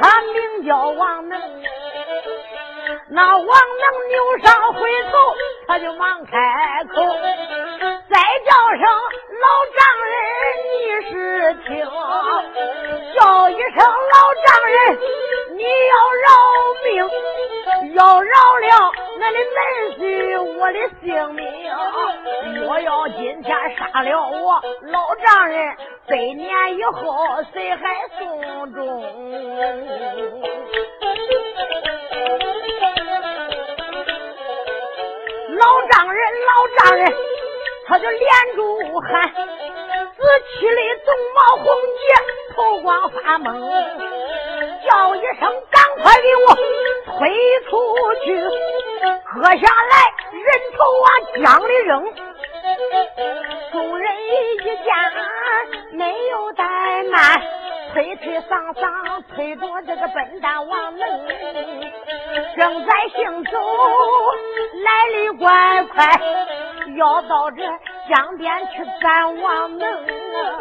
他名叫王能那王能扭伤回头他就忙开口再叫声老丈人你是听叫一声老丈人你要饶命要饶了我的命，我的性命！若要今天杀了我老丈人，百年以后谁还送终？老丈人，老丈人，他就连住喊，死去的鬃毛红结，头光发蒙，叫一声，赶快给我推出去！喝下来，人头往、江里扔。众人一见没有怠慢，推推搡搡推着这个笨蛋往门，正在行走，来的怪快，要到这江边去赶王能啊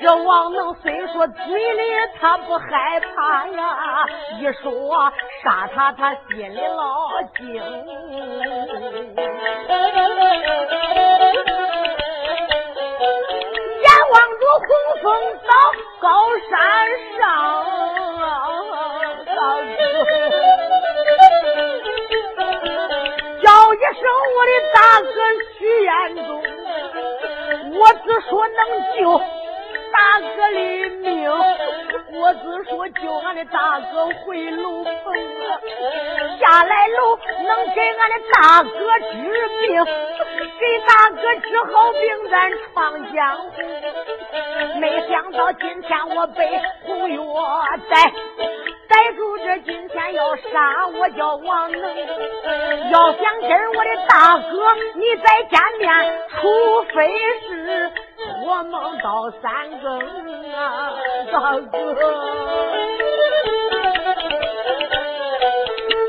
这王能虽说嘴里他不害怕呀一说杀他他心里老惊眼望着红风到高山上啊说救俺的大哥回楼棚啊，下来楼能给俺的大哥治病，给大哥治好病咱闯江湖。没想到今天我被红月逮，逮住这今天要杀我叫王能。要想跟我的大哥你再见面，除非是。我梦到三更啊，大哥，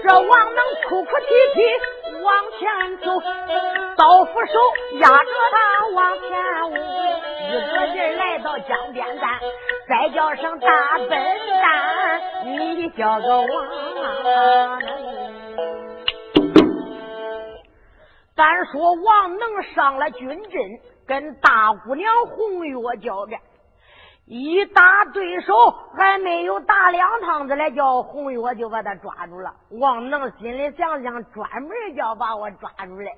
这王能哭哭啼啼往前走，刀斧手压着他往前舞，一个劲来到江边站，再叫声大笨蛋，你叫个王能。咱说王能上了军阵。跟大姑娘红月交战，一打对手还没有打两趟子来，叫红月就把他抓住了。王能心里想想，专门叫把我抓住来。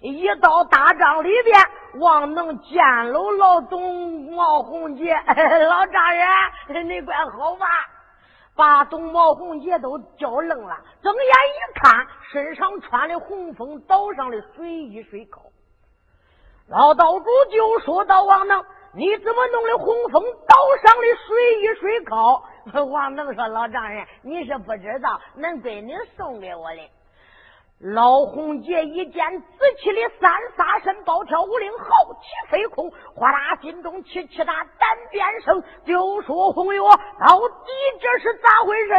一到大帐里边，王能见了老董毛红杰，老丈人，你怪好吧？把董毛红杰都叫愣了，睁眼一看，身上穿的红枫岛上的水衣水口。老道主就说道：“王能，你怎么弄的洪峰岛上的水一水高？” 王能说：“老丈人，你是不知道，恁闺女送给我的。老洪杰一见紫气的三杀身，暴跳五岭，豪气飞空，哗啦，心中气气大，胆边生，就说红月，到底这是咋回事？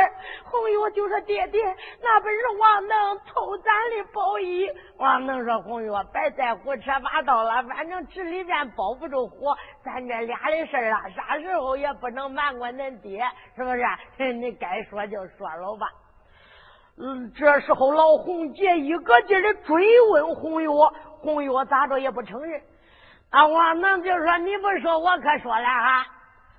红月就说：“爹爹，那不是王能偷咱的宝衣。”王能说：“红月，别再胡扯八道了，反正纸里面包不住火，咱这俩的事儿啊，啥时候也不能瞒过恁爹，是不是？你该说就说了吧。”嗯，这时候老洪杰一个劲的追问红月，红月咋着也不承认。啊，王能就说：“你不说，我可说了哈。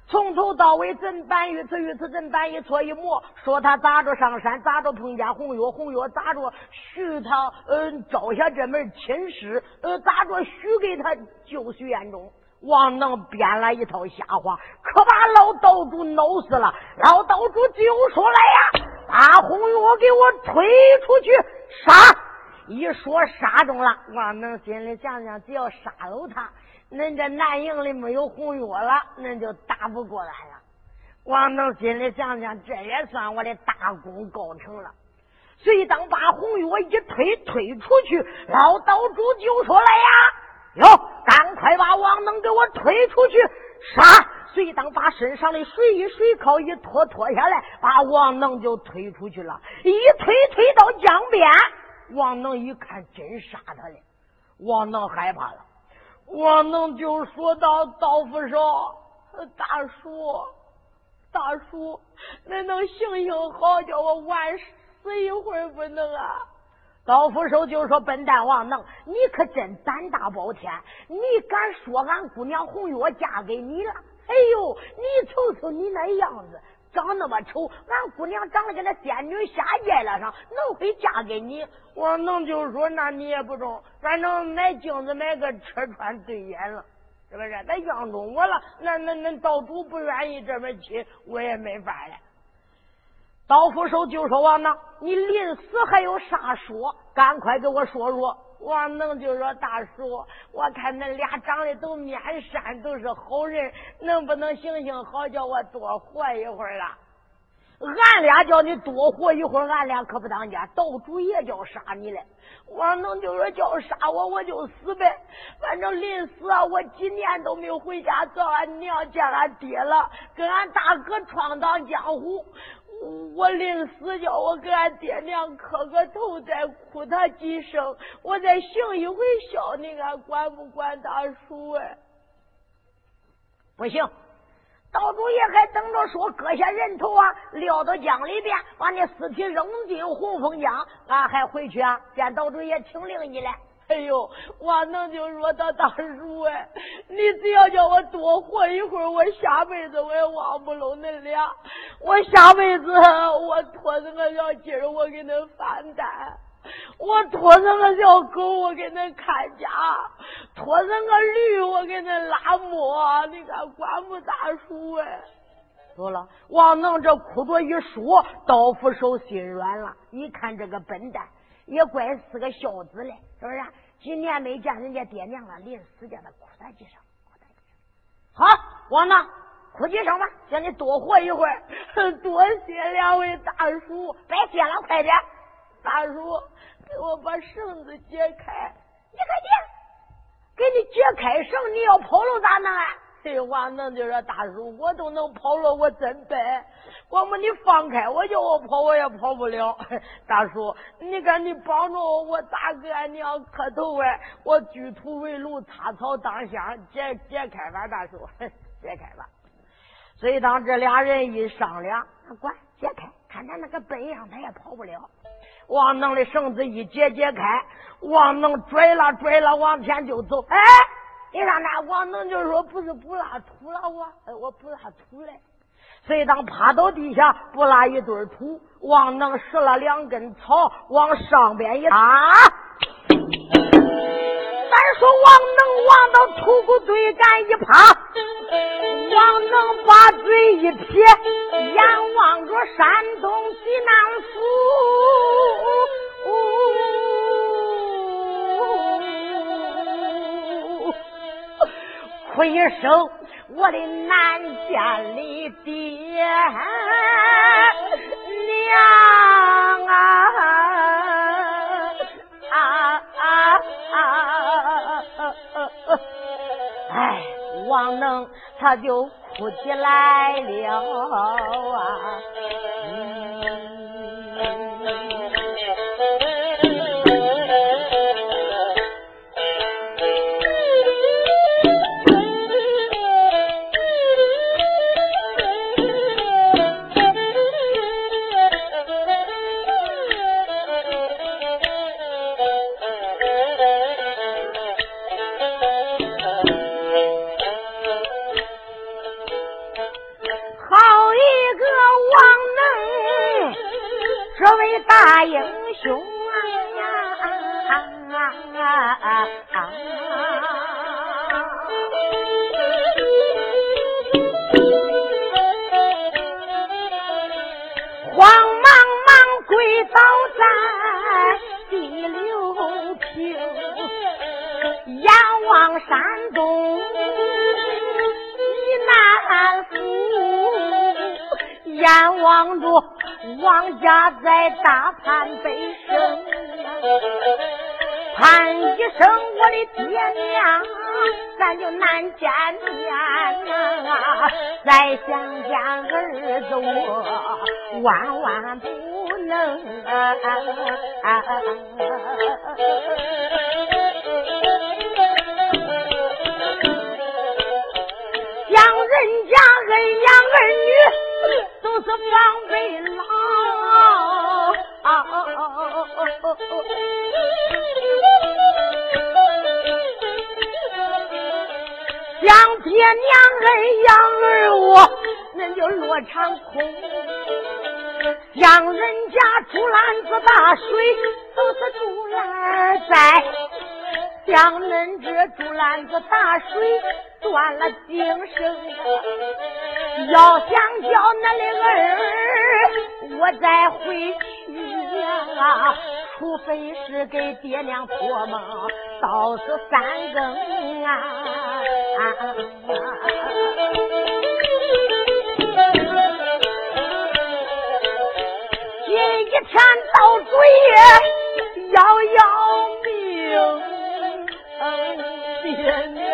从头到尾，怎办一次一次，怎办一错一抹，说他咋着上山，咋着碰见红月，红月咋着许他嗯招下这门亲事，呃咋着许给他就许愿中。王能编了一套瞎话，可把老道主闹死了。老道主就说来呀。把红月给我推出去杀！一说杀中了，王能心里想想，只要杀了他，恁这南营里没有红月了，恁就打不过来了。王能心里想想，这也算我的大功告成了。所以当把红玉我一推推出去，老道主就说来呀：“哟，赶快把王能给我推出去杀！”随当把身上的水衣水靠一脱脱下来，把王能就推出去了。一推推到江边，王能一看，真杀他了。王能害怕了，王能就说到：“道夫手，大叔，大叔，恁能行行好，叫我晚死一会儿不能啊？”老福手就说：“笨蛋王能，你可真胆大包天，你敢说俺姑娘红月嫁给你了？”哎呦，你瞅瞅你那样子，长那么丑，俺姑娘长得跟那仙女下界了上，能会嫁给你？我能就说，那你也不中，反正买镜子买个车穿对眼了，是不是？那样中我了，那那那道主不愿意这么亲，我也没法了。刀斧手就说王能，你临死还有啥说？赶快给我说说。王能就说：“大叔，我看恁俩长得都面善，都是好人，能不能行行好，叫我多活一会儿了？俺俩叫你多活一会儿，俺俩可不当家。道主也叫杀你嘞。王能就说叫杀我，我就死呗。反正临死啊，我几年都没有回家找俺娘见俺爹了，跟俺大哥闯荡江湖。”我临死叫我给俺爹娘磕个头，再哭他几声，我再行一回孝，你看管不管大叔哎？不行，道主爷还等着说割下人头啊，撂到江里边，把那尸体扔进洪峰江，俺还回去啊，见道主爷听令你来。哎呦，我能就说他大叔哎，你只要叫我多活一会儿，我下辈子我也忘不了恁俩。我下辈子我拖着个小鸡儿，我给恁翻担；我拖着个小狗，我给恁看家；拖着个驴，我给恁拉磨。你看管不大叔哎。说了，王能这哭着一说，刀斧手心软了。一看这个笨蛋。也怪是个孝子嘞，是不是？几年没见人家爹娘了，临死叫他哭他几声，哭他几声。好，王呢哭几声吧，叫你多活一会儿。多谢两位大叔，别谢了，快点，大叔给我把绳子解开。你快点，给你解开绳，你要跑了咋弄啊？这话能就说大叔，我都能跑了，我真笨。我么你放开我，叫我跑我也跑不了。大叔，你看你帮着我，我大哥俺娘磕头哎？我举土为炉，插草当香，解解开吧，大叔，解开吧。所以当这俩人一商量，管解开，看他那个笨样，他也跑不了。王能的绳子一解解开，王能拽了拽了往前就走。哎。你看那王能就说不是不拉土了我，我不拉土嘞。所以当趴到地下不拉一堆土，王能拾了两根草往上边一啊，咱说王能往到土谷堆干一趴，王能把嘴一撇，眼望着山东济南府。回首我的南家的爹娘啊啊啊啊！哎、啊，王、啊、能、啊啊啊、他就哭起来了啊！往山东济南府，眼望着王家在大盘被升。盼一声我的爹娘，咱就难见面。再相见儿，我万万不能啊！养人家恩养儿女都是防备老，养爹娘恩养儿我，那就落场空。像人家竹篮子打水都是竹篮在，将恁这竹篮子打水断了精神。要想叫恁的儿我再回去呀，除非是给爹娘托梦，到是三更啊。天到嘴也要要命，爹娘，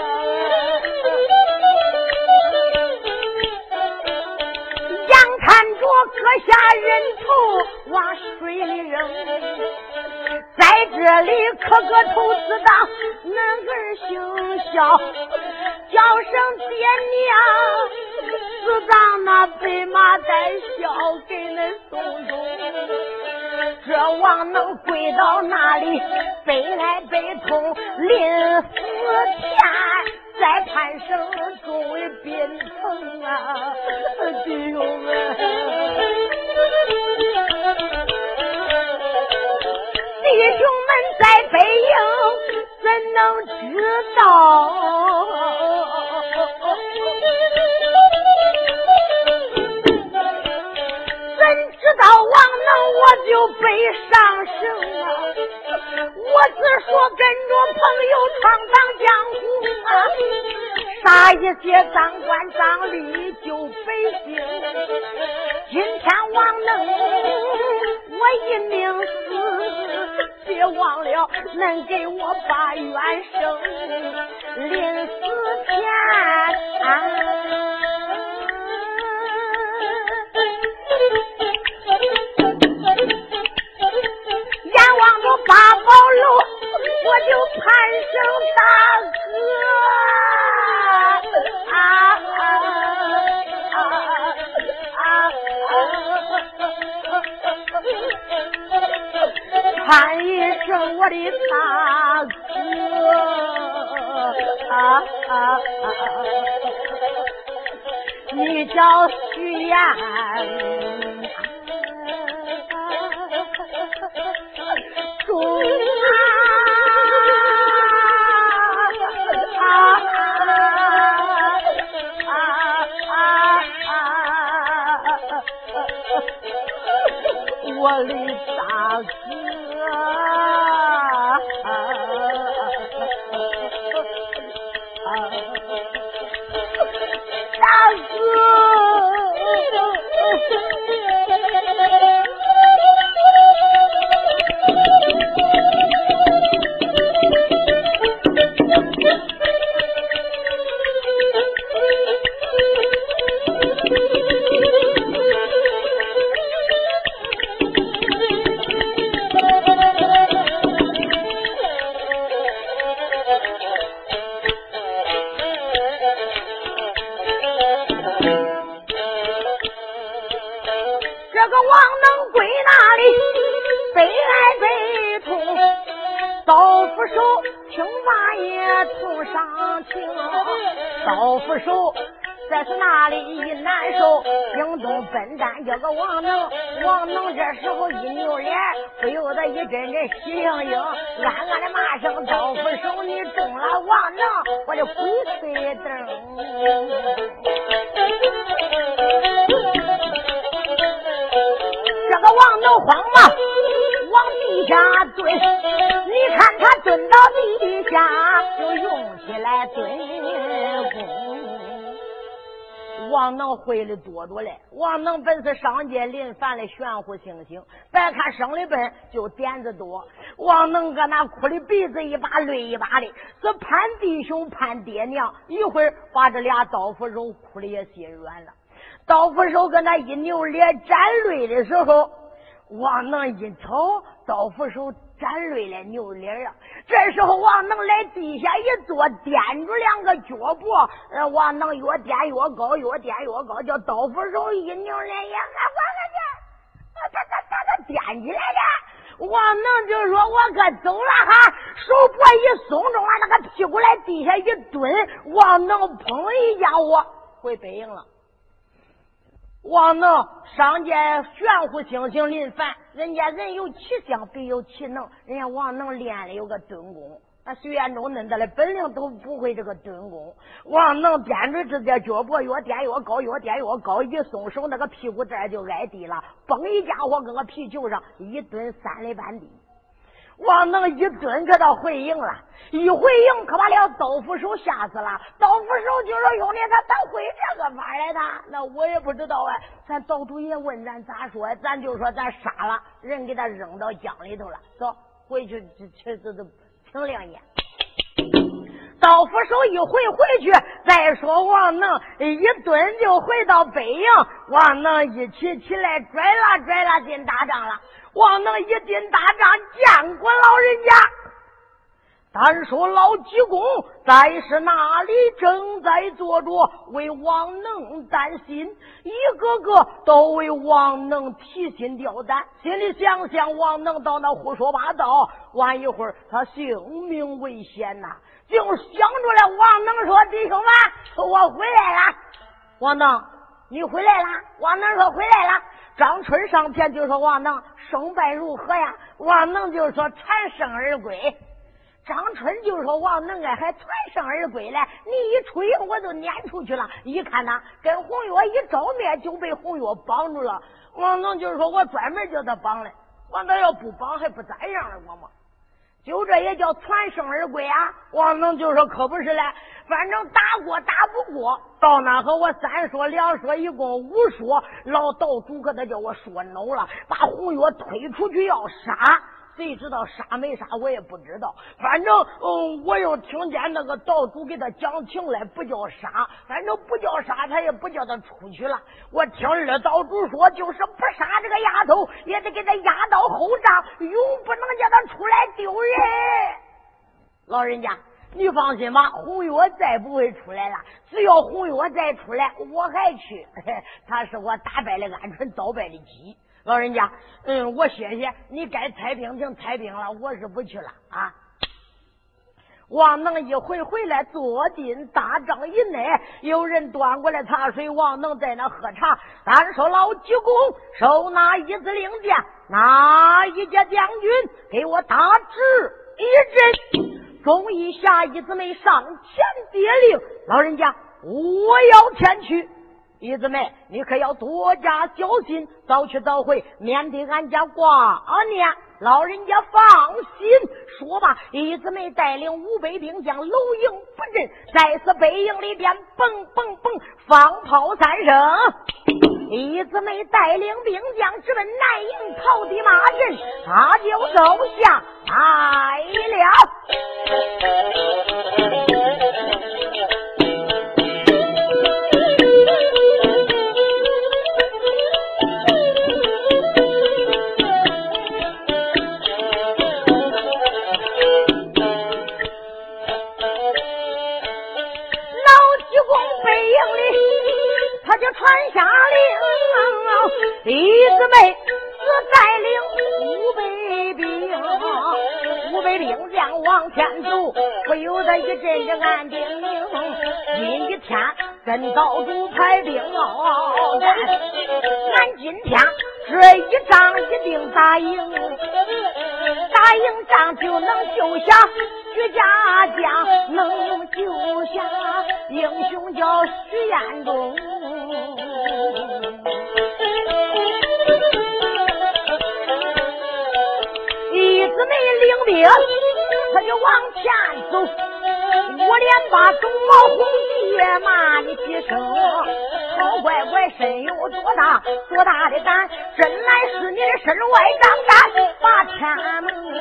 眼看着割下人头往水里扔，在这里磕个头自当恁儿姓肖，叫声爹娘，自当那白马带孝给恁送终。奢望能跪到那里，悲哀悲痛，临死前再盼生终为宾朋啊，弟兄们，弟兄们在北营怎能知道？就悲上生啊！我只说跟着朋友闯荡江湖啊，杀一些赃官赃吏救百姓。今天王能我一命死，别忘了能给我把冤生。临死前啊。八宝楼，我就盼声大哥啊啊啊！盼一声我的大哥啊啊啊！你叫徐岩。我 能这时候一扭脸，不由得一阵阵喜盈盈，暗暗的骂声：刀斧手，你中了王能，我的鬼吹灯。这个王能慌忙，往地下蹲。你看他蹲到地下，就用起来蹲功。王能会的多着嘞，王能本是上界临凡的玄乎星星，别看生的笨，就点子多。王能搁那哭的鼻子一把泪一把的，是盼弟兄盼爹娘，一会儿把这俩刀斧手哭的也心软了。刀斧手搁那一扭脸沾泪的时候，王能一瞅，刀斧手沾累了，扭脸了。这时候王能来地下一坐，垫住两个脚脖，王能越垫越高，越垫越高，叫刀斧手一扭脸，也还我个去，他他他他掂起来的。王能就说：“我可走了哈！”手脖一松，中了那个屁股来地下一蹲，王能砰一家伙回北营了。王能上见玄乎星星临凡，人家人有其相，必有其能。人家王能练的有个蹲功，那徐彦中恁的的本领都不会这个蹲功。王能掂着这点脚脖，越掂越高，越掂越高，一松手，那个屁股蛋就挨地了，嘣一家伙搁个皮球上一蹲，三里半地。王能一蹲，可倒回营了。一回营，可把了刀斧手吓死了。刀斧手就说：“兄弟，他咋会这个法来的？那我也不知道啊。咱道主爷问咱咋说？咱就说咱杀了人，给他扔到江里头了。走，回去去去这这请两年。刀斧手一回回去，再说王能一蹲就回到北营。王能一起起来拽了拽了进大帐了。王能一进大帐，见过老人家。单说老济公在是那里正在坐着，为王能担心，一个个都为王能提心吊胆，心里想想王能到那胡说八道，晚一会儿他性命危险呐！就想出来，王能说：“弟兄们，我回来了。”王能，你回来了？王能说：“回来了。”张春上前就说：“王能，胜败如何呀？”王能就说：“全胜而归。”张春就说：“王能啊，还全胜而归嘞！你一出营，我就撵出去了。一看呐，跟红月一照面，就被红月绑住了。王能就说：“我专门叫他绑的，王他要不绑，还不咋样了，我嘛。”就这也叫全胜而归啊！王能就说：“可不是嘞，反正打过打不过，到那和我三说两说，一共五说，老道主可他叫我说恼了，把红月推出去要杀。”谁知道杀没杀，我也不知道。反正，嗯，我又听见那个道主给他讲情来，不叫杀，反正不叫杀，他也不叫他出去了。我听二道主说，就是不杀这个丫头，也得给他压到后帐，永不能叫他出来丢人。老人家，你放心吧，红月再不会出来了。只要红月再出来，我还去。他是我打败了鹌鹑，倒败的鸡。老人家，嗯，我谢谢你，该拆兵行拆兵了，我是不去了啊。王能一回回来，坐进大帐以内，有人端过来茶水，王能在那喝茶。单说老济公收那一子令箭，哪一家将军给我打旨一阵？忠义下一子没上前接令，老人家，我要前去。姨子妹，你可要多加小心，早去早回，免得俺家挂念。老人家放心。说罢，姨子妹带领五百兵将楼营布阵，在此北营里边蹦蹦蹦放炮三声。姨子妹带领兵将直奔南营草地马阵，他就走下来了。李四，妹只带领五百兵，五百兵将往前走，不由得一阵阵暗叮咛。今一天跟道主排兵哦，俺今天这一仗一定打赢，打赢仗就能救下徐家将，能救下英雄叫徐彦中。一子没领兵，他就往前走。我连把东毛红也骂你几声，好乖乖，身有多大多大的胆，真来是你的身外张胆把天门，你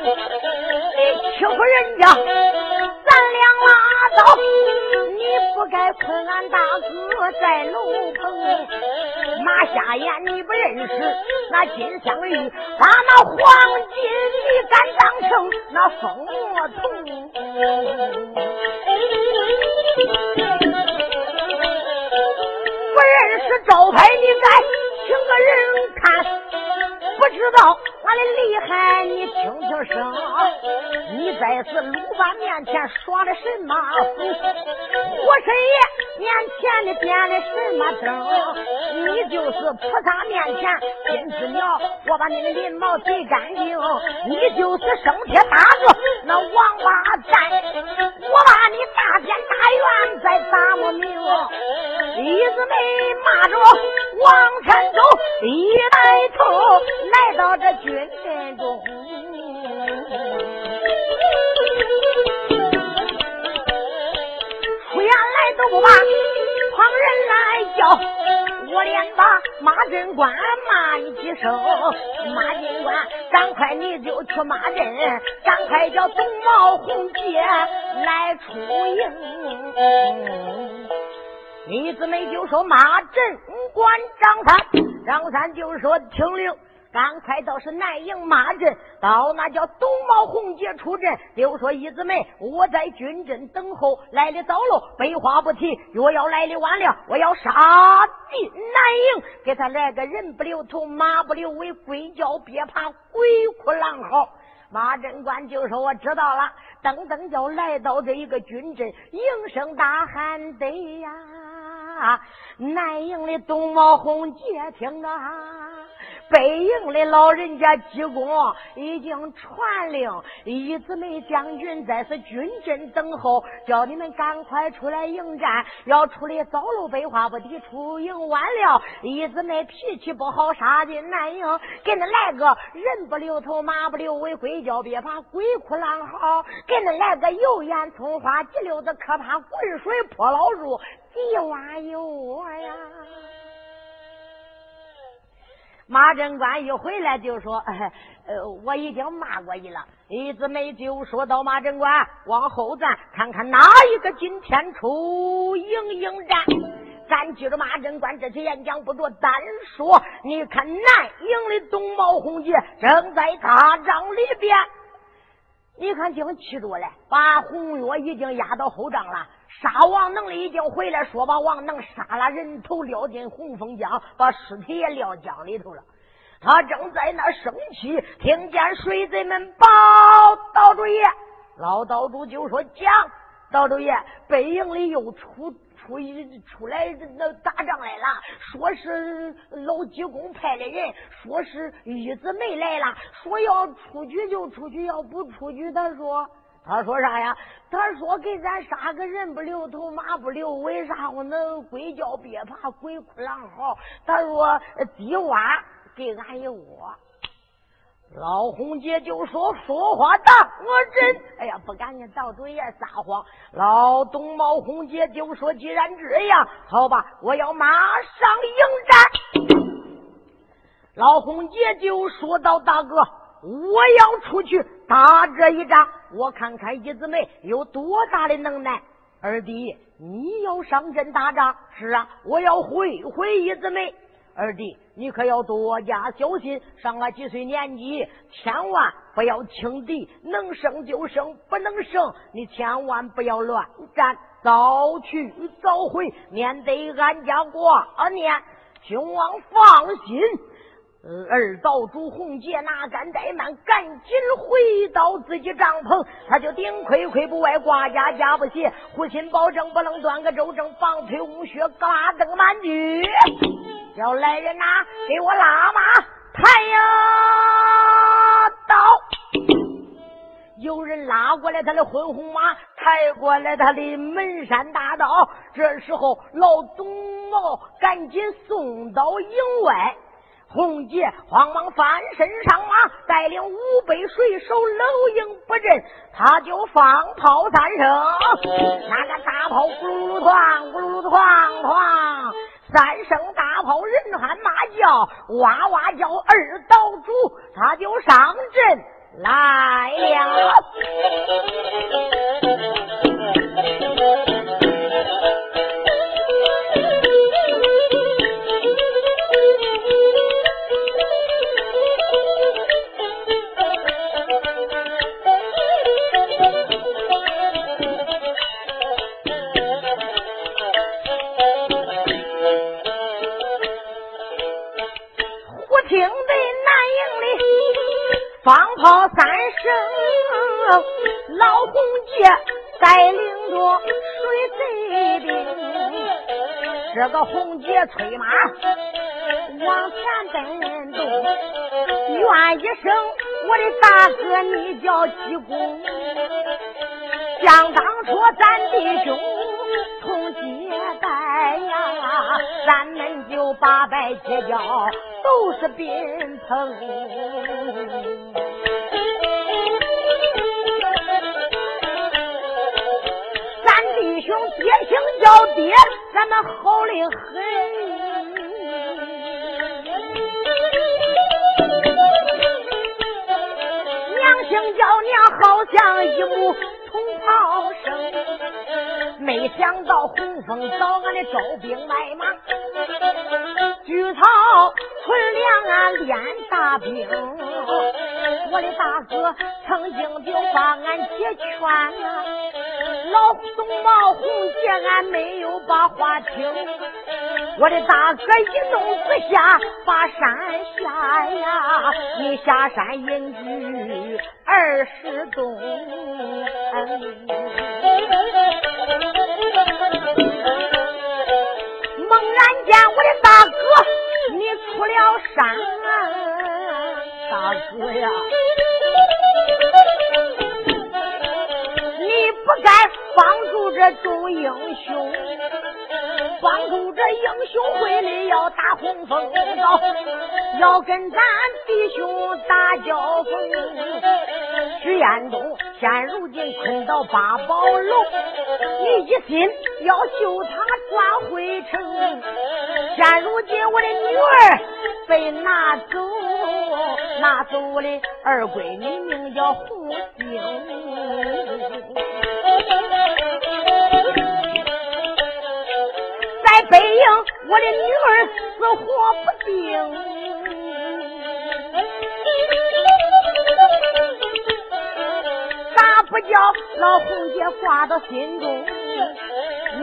欺负人家，咱俩走。你不该困俺大哥在楼棚，马下眼你不认识那金镶玉，把那黄金你敢当成那疯魔童？不认识招牌，你该请个人看。不知道他的厉害，你听听声。你在此鲁班面前耍的什么火神爷面前的点的什么灯？你就是菩萨面前金翅鸟，我把你的鳞毛剃干净。你就是生铁大个那王八蛋，我把你大天大院再打不明。李子梅骂着往前走，一抬头来到这军阵中。出言来都不怕旁人来叫，我连把马镇官骂你几声。马镇官，赶快你就去马镇，赶快叫董茂红姐来出营。李子梅就说：“马镇关张三，张三就说：听令，赶快到是南营马镇，到那叫东毛红杰出阵。就说一子梅，我在军阵等候，来的早喽，废话不提。若要来的晚了，我要杀进南营，给他来个人不留头，马不留尾，鬼叫别怕，鬼哭狼嚎。”马镇官就说：“我知道了。”噔噔就来到这一个军阵，应声大喊：“得呀！”南营的东毛红姐听啊，北营的老人家济公已经传令，一子梅将军在此军阵等候，叫你们赶快出来迎战。要出来早路，废话不提；出营晚了，一子梅脾气不好，杀进南营，给恁来个人不留头，马不留尾，鬼叫别怕，鬼哭狼嚎；给恁来个油盐葱花，几溜子可怕，滚水泼老鼠。一挖有我呀！马贞官一回来就说：“呃，我已经骂过你了。”一子梅就说到：“马贞官，往后站，看看哪一个今天出营迎战。”咱记着马贞官这些演讲不多，单说：“你看南营的东毛红杰正在大帐里边，你看净气着嘞，把红月已经压到后帐了。”杀王能力已经回来，说把王能杀了人头，撂进洪峰江，把尸体也撂江里头了。他正在那生气，听见水贼们报道主爷，老道主就说：“讲，道主爷，北营里又出出一出来那打仗来了，说是老济公派的人，说是玉子梅来了，说要出去就出去，要不出去，他说。”他说啥呀？他说给咱杀个人不留头，马不留尾，然后能鬼叫别怕，鬼哭狼嚎。他说低洼给俺一窝。老红姐就说说话大，我真哎呀不敢跟道主爷撒谎。老东毛红姐就说既然这样，好吧，我要马上迎战。老红姐就说道：“大哥，我要出去打这一仗。”我看看一子梅有多大的能耐，二弟，你要上阵打仗？是啊，我要会会一子梅。二弟，你可要多加小心，上了几岁年纪，千万不要轻敌，能胜就胜，不能胜，你千万不要乱战，早去早回，免得俺家挂念。兄王放心。二道主洪杰哪敢怠慢，赶紧回到自己帐篷，他就顶盔盔不外，挂甲甲不卸，护心保证不能断个周正，防腿无靴，格拉登满举。叫来人呐，给我拉马，抬呀刀！有人拉过来他的昏红马，抬过来他的门山大刀。这时候老董茂赶紧送到营外。洪杰慌忙翻身上马，带领五百水手搂营不阵，他就放炮三声，那个大炮咕噜噜哐，咕噜噜哐哐，三声大炮人喊马叫，哇哇叫，二岛主他就上阵来了。放炮三声，老红杰带领着水贼兵，这个红杰催马往前奔走，愿一声我的大哥，你叫济公，想当初咱弟兄同结拜呀，咱们就八拜结交，都是宾朋。姓叫爹，咱们好的很。娘亲叫娘，好像一母同袍生。没想到洪峰找俺的招兵买马，聚草屯粮俺，练大兵。我的大哥曾经就把俺解劝啊。老董茂红姐，俺没有把话听。我的大哥一怒之下把山下呀，你下山隐居二十冬。猛然间，我的大哥你出了山，大哥呀！你不该帮助这众英雄，帮助这英雄会里要打红风刀，要跟咱弟兄打交锋。徐彦东现如今困到八宝楼，你一心要救他转回城。现如今我的女儿被拿走，拿走我的二闺女，名叫红星。北营，我的女儿死活不定，咋不叫老红姐挂到心中？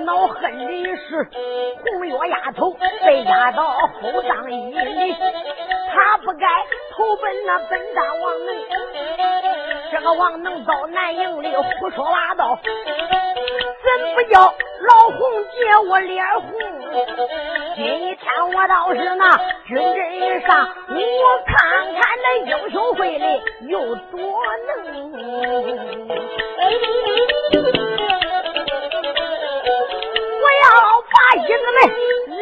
恼恨的是红月丫头被压到后帐椅里，她不该投奔那本大王能。这个王能到南营里胡说八道，怎不叫老红姐我脸红？今天我倒是那军阵上，我看看那英雄会里有多能。义子们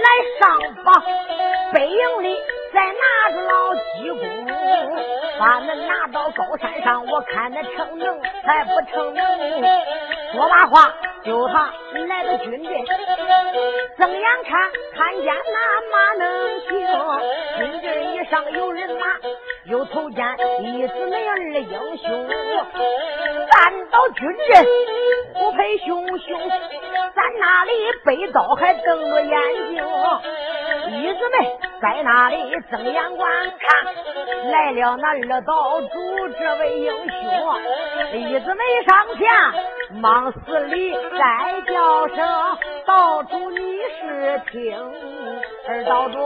来上访，北营里再拿着老济公，把恁拿到高山上，我看那成能还不成能？说罢话，就他来到军队，睁眼看？看见那马能行，军队以上有人马，又瞅见一子妹儿的英雄，站到军阵，虎配熊熊。在那里背刀还瞪着眼睛，义子们在那里睁眼观看，来了那二道主这位英雄，义子们上前忙死里再叫声道主你是听，二道主。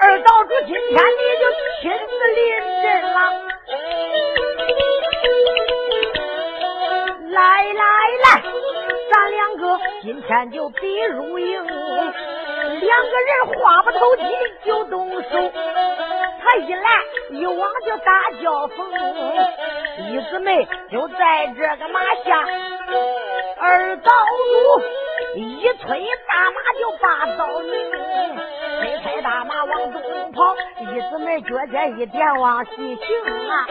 二道主今天你就亲自临阵了。来来来，咱两个今天就比输赢。两个人话不投机就动手，他一来一往就打交锋。一姊妹就在这个马下，二道主一催大马就把刀拧，推开大马往东跑。一姊妹脚尖一点往西行啊，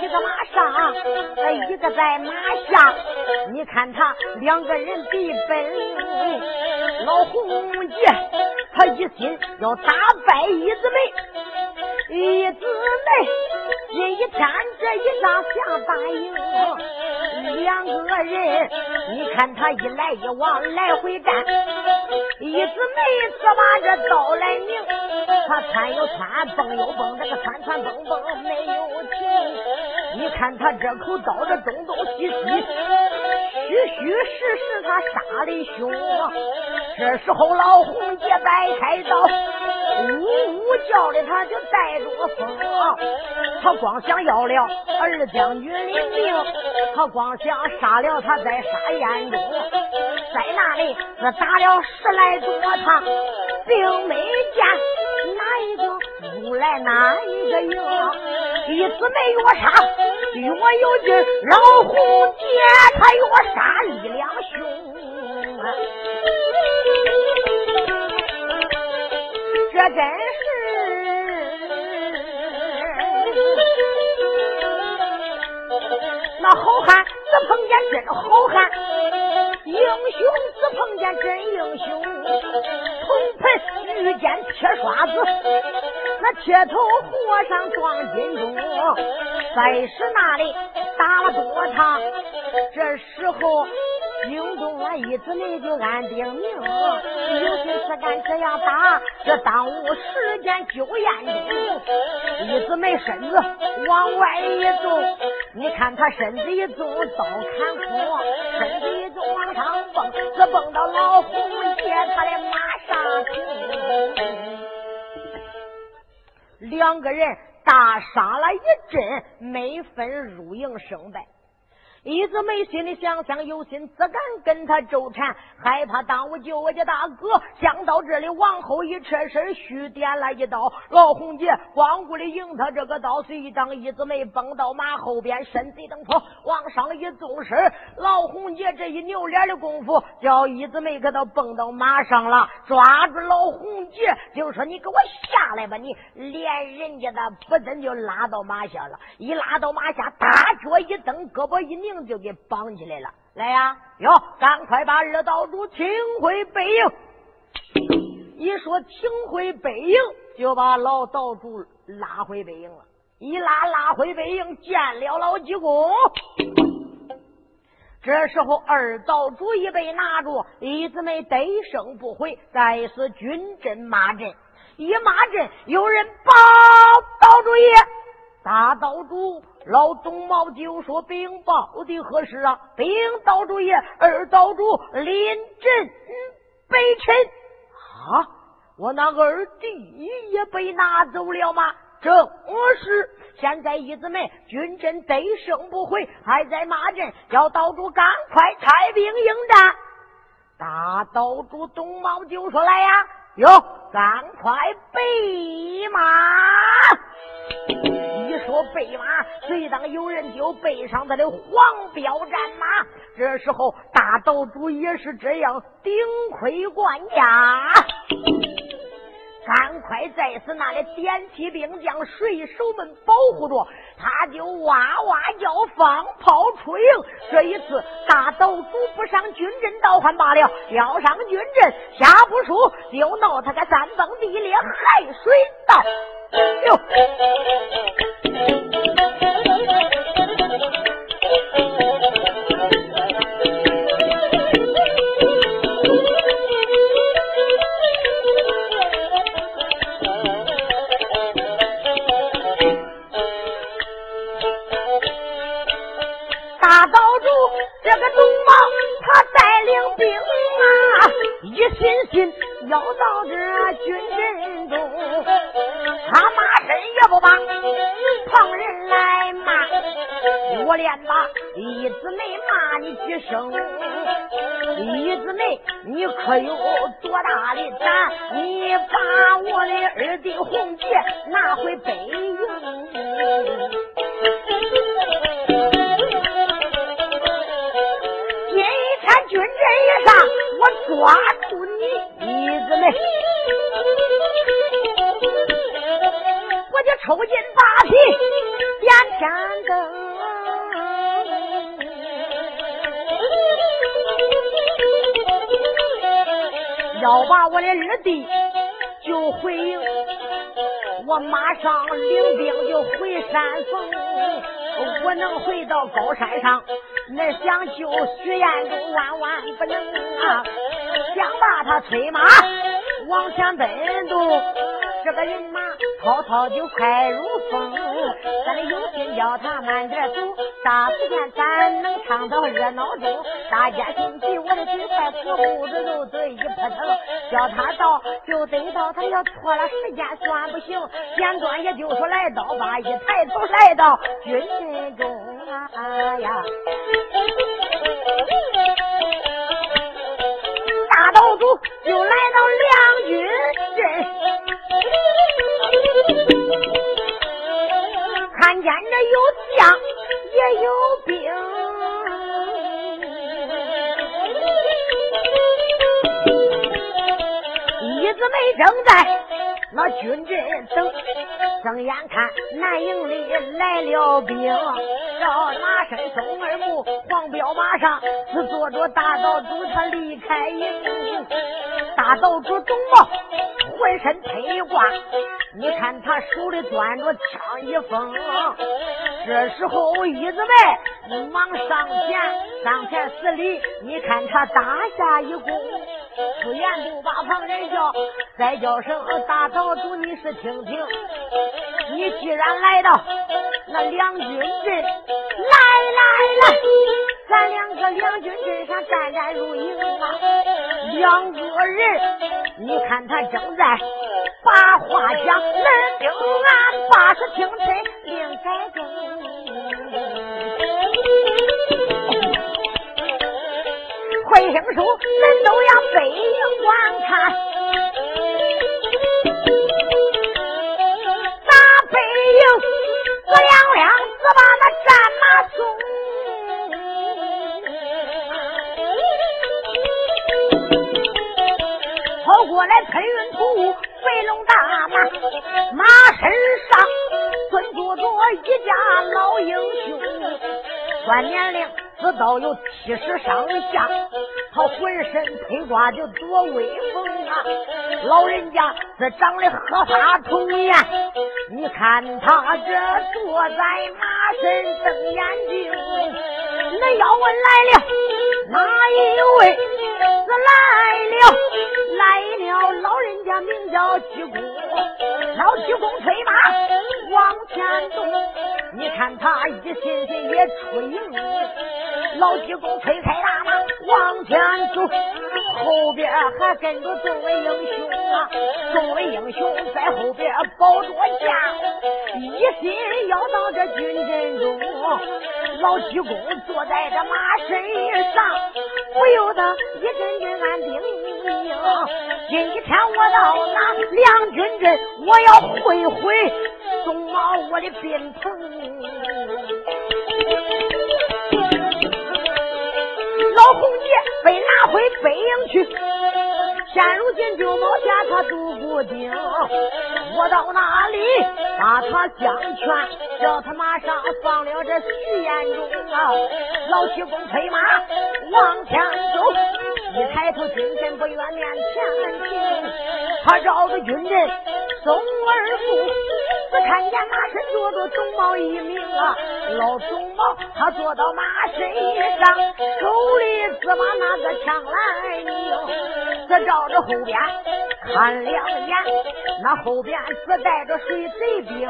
一个马上，一个在马下。你看他两个人比本领，老红姐他一心要打败一姊妹，一姊妹今一天这一仗想打赢，人你看他一来一往来回站，一姊妹只把这刀来拧，他窜又窜，蹦又蹦，这个窜窜蹦蹦没有停。你看他这口刀这东东西西。虚虚实实，他杀的凶。这时候老红姐摆开刀，呜呜叫的，他就带着风。他光想要了二将军的命，他光想杀了他在杀燕中，在那里是打了十来多趟，并没见哪一个出来哪一个赢。一直没越杀越有劲，老红姐她越杀力量凶，这真是那好汉只碰见真好汉，英雄只碰见真英雄，铜盆遇见铁刷子。那铁头和尚撞金钟，在是那里打了多场。这时候，京东啊一姊妹就按定名，有心思敢这样打，这耽误时间救燕中。一姊妹身子往外一动，你看他身子一动，刀砍空，身子一动往上蹦，这蹦到老红姐他的马上。两个人大杀了一阵，没分输赢胜败。一直没心里想想，有心只敢跟他纠缠，害怕耽误救我家大哥。想到这里，往后一撤身，虚点了一刀。老红姐光顾的迎他这个刀，随当一直没蹦到马后边，身子一蹬，往上一纵身。老红姐这一扭脸的功夫，叫一直没给他蹦到马上了，抓住老红姐就说：“你给我下来吧！”你连人家的不等就拉到马下了，一拉到马下，大脚一蹬，胳膊一拧。就给绑起来了，来呀！哟，赶快把二道主请回北营。一说请回北营，就把老道主拉回北营了。一拉拉回北营，见了老济公。这时候二道主已被拿住，李子梅得胜不回，在此军阵骂阵。一骂阵，有人报道主爷，大道主。老董茂就说：“禀报的何事啊？禀道主爷，二道主临阵北辰啊！我那二弟也被拿走了吗？正是。现在一子们军阵得胜不回，还在骂阵，叫道主赶快派兵应战。”大道主董茂就说：“来呀，哟，赶快备马。”一说备马，随当有人就背上他的黄标战马。这时候大道主也是这样顶盔贯甲，赶快在此那里点起兵将，水手们保护着，他就哇哇叫，放炮出营。这一次大道主不上军阵倒还罢了，要上军阵下不输，就闹他个山崩地裂，海水倒。哟。大道主这个东王，他带领兵马，一心心要到这军阵他骂人也不把旁人来骂，我连把一姊妹骂你几声，一姊妹你可有多大的胆？你把我的二弟红姐拿回北营。真这一上，我抓住你，一子们，我就抽筋扒皮点天灯，要把我的二弟救回营，我马上领兵就回山峰，我能回到高山上。那想救徐彦祖，万万不能啊！想把他催马往前奔动，这个人马滔滔就快如风。咱得有心叫他慢点走，啥时间咱能唱到热闹中？大家心急，我的嘴快，死胡子肉嘴一扑腾，叫他到就得到，他要错了时间算不行。简短也就说来到，把一抬头来到军阵中。哎呀！大道主就来到梁军阵，看见这有将也有兵，一子没正在那军阵等。睁眼看南营里来了兵，叫马身松二木黄彪马上是坐着大道主，他离开营。大道主董茂浑身披挂，你看他手里端着枪一封。这时候一子们忙上前，上前施礼，你看他打下一躬。出言不把旁人叫，再叫声大道主，你是听听。你既然来到那两军阵，来来来，咱两个两军阵上战战如营啊！两个人，你看他正在把话讲，能听俺八十听真，令改更。会声书，人都要背影观看。我两两黑云吐雾，飞龙大马，马身上蹲坐着一家老英雄，算年龄只到有七十上下，他浑身披挂就多威风啊！老人家这长得鹤发童颜。你看他这坐在马身瞪眼睛，那要问来了哪一位？是来了，来了，老人家名叫济公，老济公催马往前走。你看他一心心也出营，老济公推开大马往前走。后边还跟着众位英雄啊，众位英雄在后边保着驾，一心要到这军阵中。老济公坐在这马身上，不由得一阵阵暗叮咛：今天我到那两军阵，我要会会宋毛我的宾朋。红姐被拿回北营去，现如今就毛下他独孤丁，我到哪里把他相劝，叫他马上放了这徐延忠啊！老七公催马往前走，一抬头军阵不远面前停，他绕着军阵松二步。只看见马身坐着董茂一名啊，老董茂他坐到马身上，手里只把那个枪来拧，这照着后边看两眼，那后边只带着水贼兵。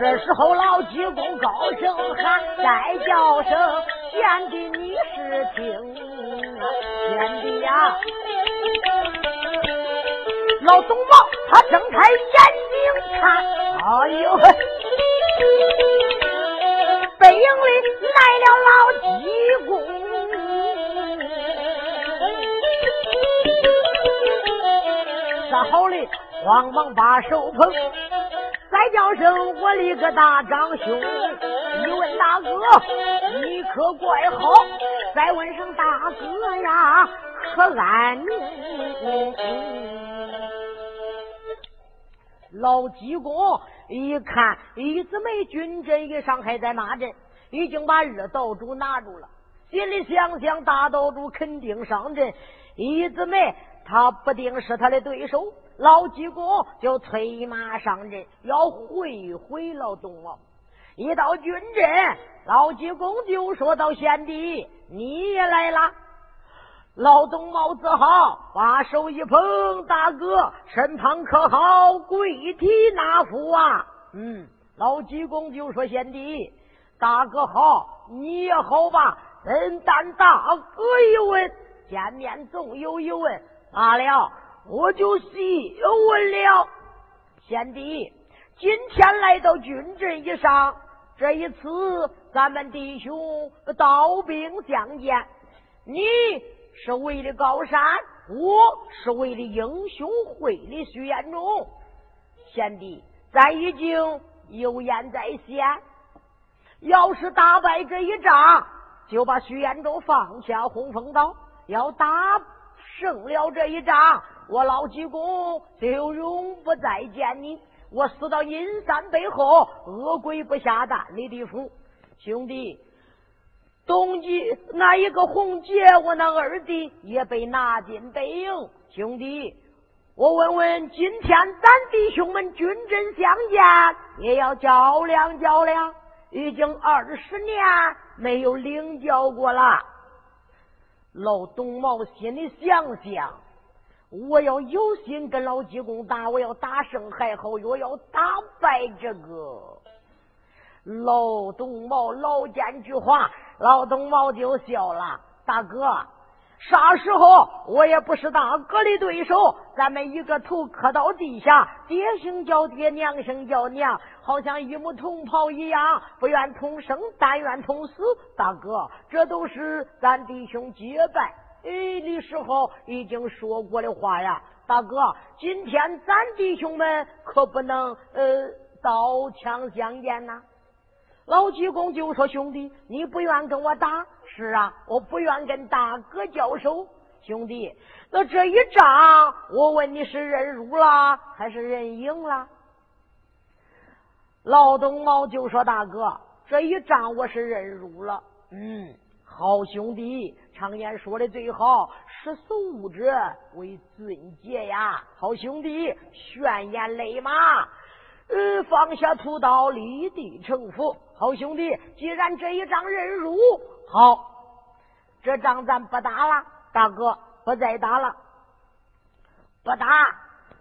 这时候老济公高声喊，再叫声贤弟你是听，贤弟呀。老董茂他睁开眼睛看，哎呦，背影里来了老济公，这好嘞，慌忙把手捧。再叫声我的个大长兄，一问大哥，你可怪好？再问声大哥呀，可安宁？老济公一看，一子梅军阵一上，还在马阵，已经把二道主拿住了。心里想想，大道主肯定上阵，一子梅他不定是他的对手。老济公就催马上阵，要会会老东王。一到军阵，老济公就说到：“贤弟，你也来了。”老东帽子好，把手一捧，大哥身旁可好？跪体纳福啊！嗯，老济公就说：“贤弟，大哥好，你也好吧？嗯，但大哥一问，见面总有一问，罢了。”我就细问了，贤弟，今天来到军阵以上，这一次咱们弟兄刀兵相见，你是为了高山，我是为了英雄会的徐延忠。贤弟，咱已经有言在先，要是打败这一仗，就把徐延忠放下洪峰岛；要打胜了这一仗。我老济公就永不再见你。我死到阴山背后，恶鬼不下蛋你的府。兄弟，东极那一个红姐，我那二弟也被拿进北营。兄弟，我问问，今天咱弟兄们军阵相见，也要较量较量。已经二十年没有领教过了。老东茂心里想想。我要有心跟老济公打，我要打胜还好；我要打败这个老东茂，老奸巨猾，老东毛就笑了。大哥，啥时候我也不是大哥的对手。咱们一个头磕到地下，爹姓叫爹，娘姓叫娘，好像一母同袍一样，不愿同生，但愿同死。大哥，这都是咱弟兄结拜。哎，的时候已经说过的话呀，大哥，今天咱弟兄们可不能呃刀枪相见呐。老济公就说：“兄弟，你不愿跟我打？是啊，我不愿跟大哥交手。兄弟，那这一仗，我问你是认输了还是认赢了？”老东毛就说：“大哥，这一仗我是认输了。”嗯。好兄弟，常言说的最好，识时务者为俊杰呀！好兄弟，悬崖勒马，呃，放下屠刀，立地成佛。好兄弟，既然这一仗认输，好，这仗咱不打了，大哥不再打了，不打。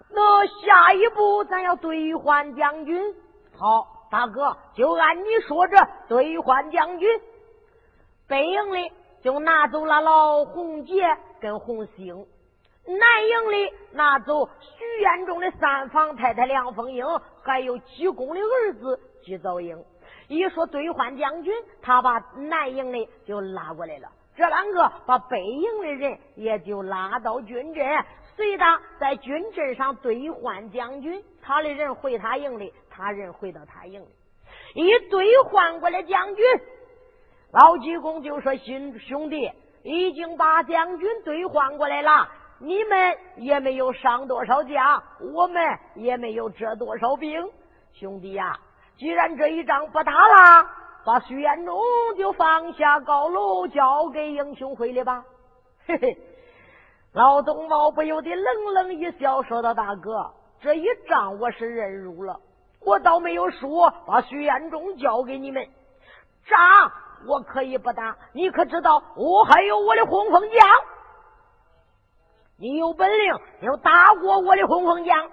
那下一步咱要兑换将军。好，大哥就按你说这兑换将军。北营里就拿走了老洪杰跟洪兴，南营里拿走徐彦中的三房太太梁凤英，还有济公的儿子济兆英。一说兑换将军，他把南营的就拉过来了，这两个把北营的人也就拉到军阵，随他在军阵上兑换将军，他的人回他营里，他人回到他营里，一兑换过来将军。老济公就说：“兄兄弟，已经把将军兑换过来了，你们也没有伤多少将，我们也没有折多少兵。兄弟呀，既然这一仗不打了，把徐延忠就放下高楼，交给英雄会了吧。”嘿嘿，老东毛不由得冷冷一笑，说道：“大哥，这一仗我是认输了，我倒没有输把徐延忠交给你们，仗。”我可以不打，你可知道我还有我的红风将？你有本领，要打过我的红风将。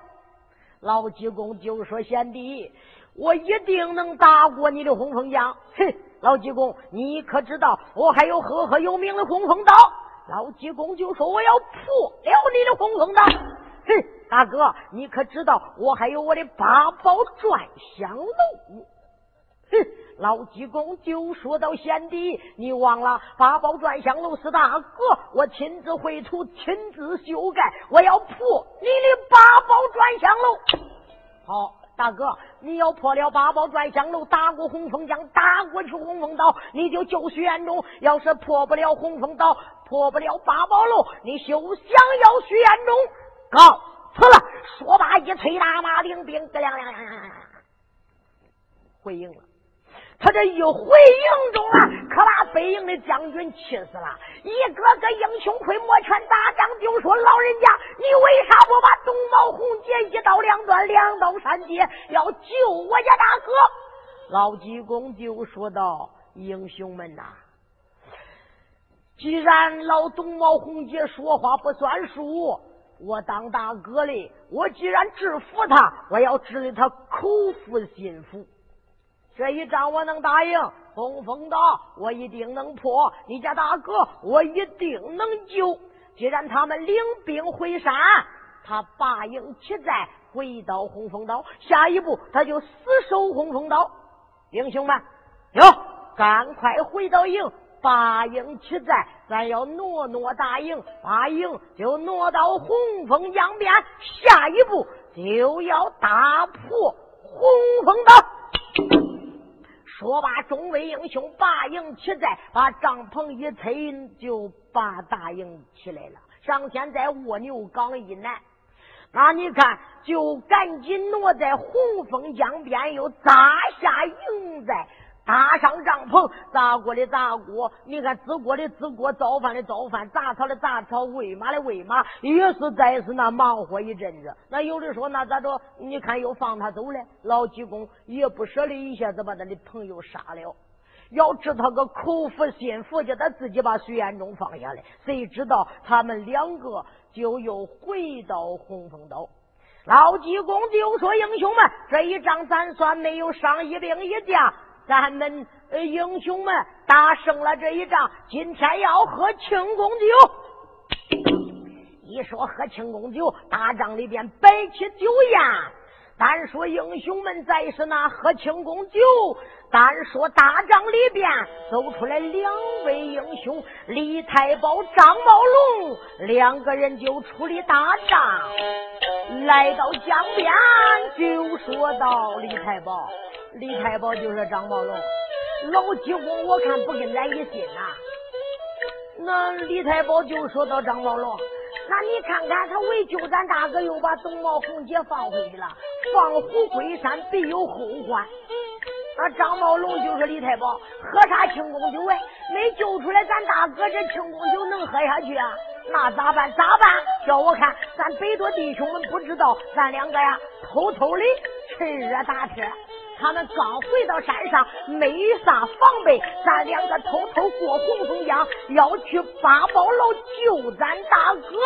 老济公就说：“贤弟，我一定能打过你的洪峰将。”哼，老济公，你可知道我还有赫赫有名的洪峰刀？老济公就说：“我要破了你的洪峰刀。”嘿，大哥，你可知道我还有我的八宝转香炉？哼，老济公就说到贤弟，你忘了八宝转香炉是大哥我亲自绘图、亲自修改，我要破你的八宝转香炉。好。大哥，你要破了八宝转香楼，打过洪峰江，打过去洪峰岛，你就救徐延忠；要是破不了洪峰岛，破不了八宝楼，你休想要徐延忠。告辞了。说罢，一催大马，领兵亮亮亮亮亮亮，回应了。他这一回应中啊，可把北营的将军气死了。一个个英雄会摩拳大将，就说：“老人家，你为啥不把东毛红结一刀两断，两刀三截，要救我家大哥？”老济公就说道：“英雄们呐，既然老东毛红姐说话不算数，我当大哥的，我既然制服他，我要治理他口服心服。”这一仗我能答应，洪峰岛我一定能破，你家大哥我一定能救。既然他们领兵回山，他拔营起寨，回到洪峰岛，下一步他就死守洪峰岛。英雄们，哟，赶快回到营，拔营起寨，咱要挪挪大营，把营就挪到洪峰江边，下一步就要打破洪峰岛。说罢，众位英雄拔营起寨，把帐篷一推，就把大营起来了。上天在卧牛岗以南，那你看，就赶紧挪在洪峰江边，又扎下营寨。搭上帐篷，砸锅的砸锅，你看支锅的支锅，造饭的造饭，杂草的杂草，喂马的喂马，也是再是那忙活一阵子。那有的说，那咋着？你看又放他走了，老济公也不舍得一下子把他的朋友杀了，要治他个口服心服，叫他自己把徐延忠放下来。谁知道他们两个就又回到洪峰岛。老济公就说：“英雄们，这一仗咱算没有伤一兵一将。”咱们呃英雄们打胜了这一仗，今天要喝庆功酒。一说喝庆功酒，大帐里边摆起酒宴。单说英雄们在是那喝庆功酒，单说大帐里边走出来两位英雄，李太保、张茂龙两个人就出了大帐，来到江边就说道：“李太保。”李太保就是张茂龙，老济公我看不跟咱一心呐。那李太保就说到张茂龙，那你看看他为救咱大哥，又把董茂红姐放回去了，放虎归山必有后患。那张茂龙就说李太保，喝啥庆功酒哎？没救出来咱大哥，这庆功酒能喝下去啊？那咋办？咋办？叫我看，咱北多弟兄们不知道，咱两个呀，偷偷的趁热打铁。他们刚回到山上，没啥防备，咱两个偷偷过红松江，要去八宝楼救咱大哥。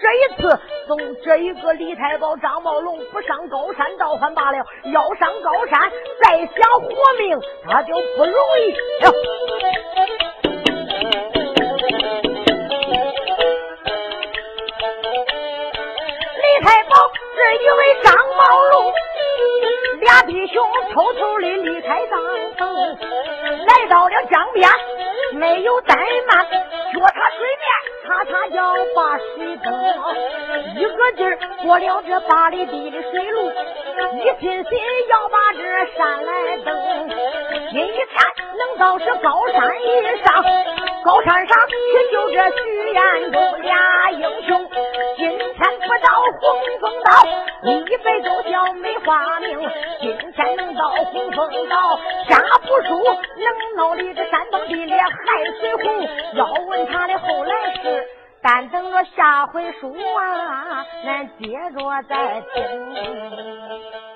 这一次送这一个李太保、张茂龙不上高山倒还罢了，要上高山再想活命，那就不容易了。李太保是一位张茂龙。大弟兄偷偷的离开帐篷，来到了江边，没有怠慢，脚踏水面，擦擦脚把水蹬，一个劲儿过了这八里地的水路，一心心要把这山来登。今天能到这高山以上，高山上去救这徐彦忠俩英雄。今天不到洪峰岛，一辈子叫没花名。今天能到洪峰岛，下不输能闹的这山崩地裂海水洪。要问他的后来事，但等着下回书啊，咱接着再听。